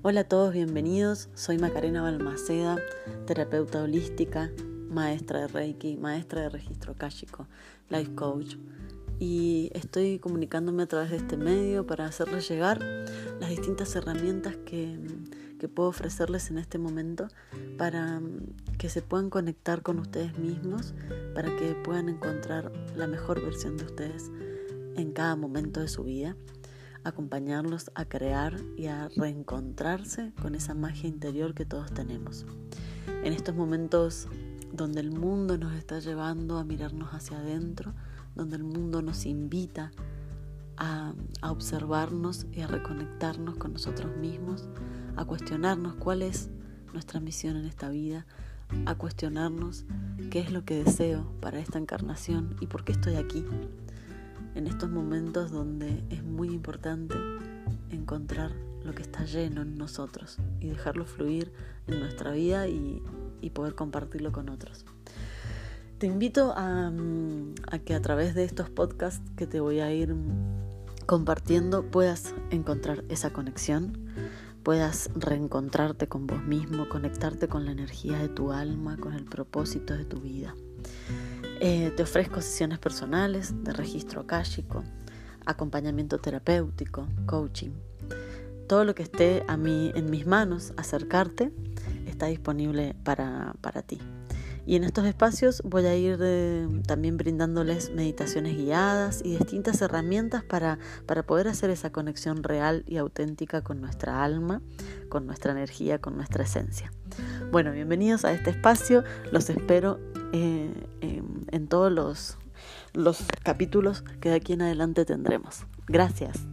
Hola a todos, bienvenidos. Soy Macarena Balmaceda, terapeuta holística, maestra de Reiki, maestra de registro káshico, life coach. Y estoy comunicándome a través de este medio para hacerles llegar las distintas herramientas que, que puedo ofrecerles en este momento para que se puedan conectar con ustedes mismos, para que puedan encontrar la mejor versión de ustedes en cada momento de su vida acompañarlos a crear y a reencontrarse con esa magia interior que todos tenemos. En estos momentos donde el mundo nos está llevando a mirarnos hacia adentro, donde el mundo nos invita a, observarnos y a reconectarnos con nosotros mismos, a cuestionarnos cuál es nuestra misión en esta vida, a cuestionarnos qué es lo que deseo para esta encarnación y por qué estoy aquí en estos momentos donde es muy importante encontrar lo que está lleno en nosotros y dejarlo fluir en nuestra vida y, poder compartirlo con otros. Te invito a, a, que a través de estos podcasts que te voy a ir compartiendo puedas encontrar esa conexión, puedas reencontrarte con vos mismo, conectarte con la energía de tu alma, con el propósito de tu vida. Eh, te ofrezco sesiones personales de registro akáshico, acompañamiento terapéutico, coaching. Todo lo que esté a mí, en mis manos, acercarte, está disponible para, para ti. Y en estos espacios voy a ir eh, también brindándoles meditaciones guiadas y distintas herramientas para, para poder hacer esa conexión real y auténtica con nuestra alma, con nuestra energía, con nuestra esencia. Bueno, bienvenidos a este espacio. Los espero eh, en todos los, los capítulos que de aquí en adelante tendremos. Gracias.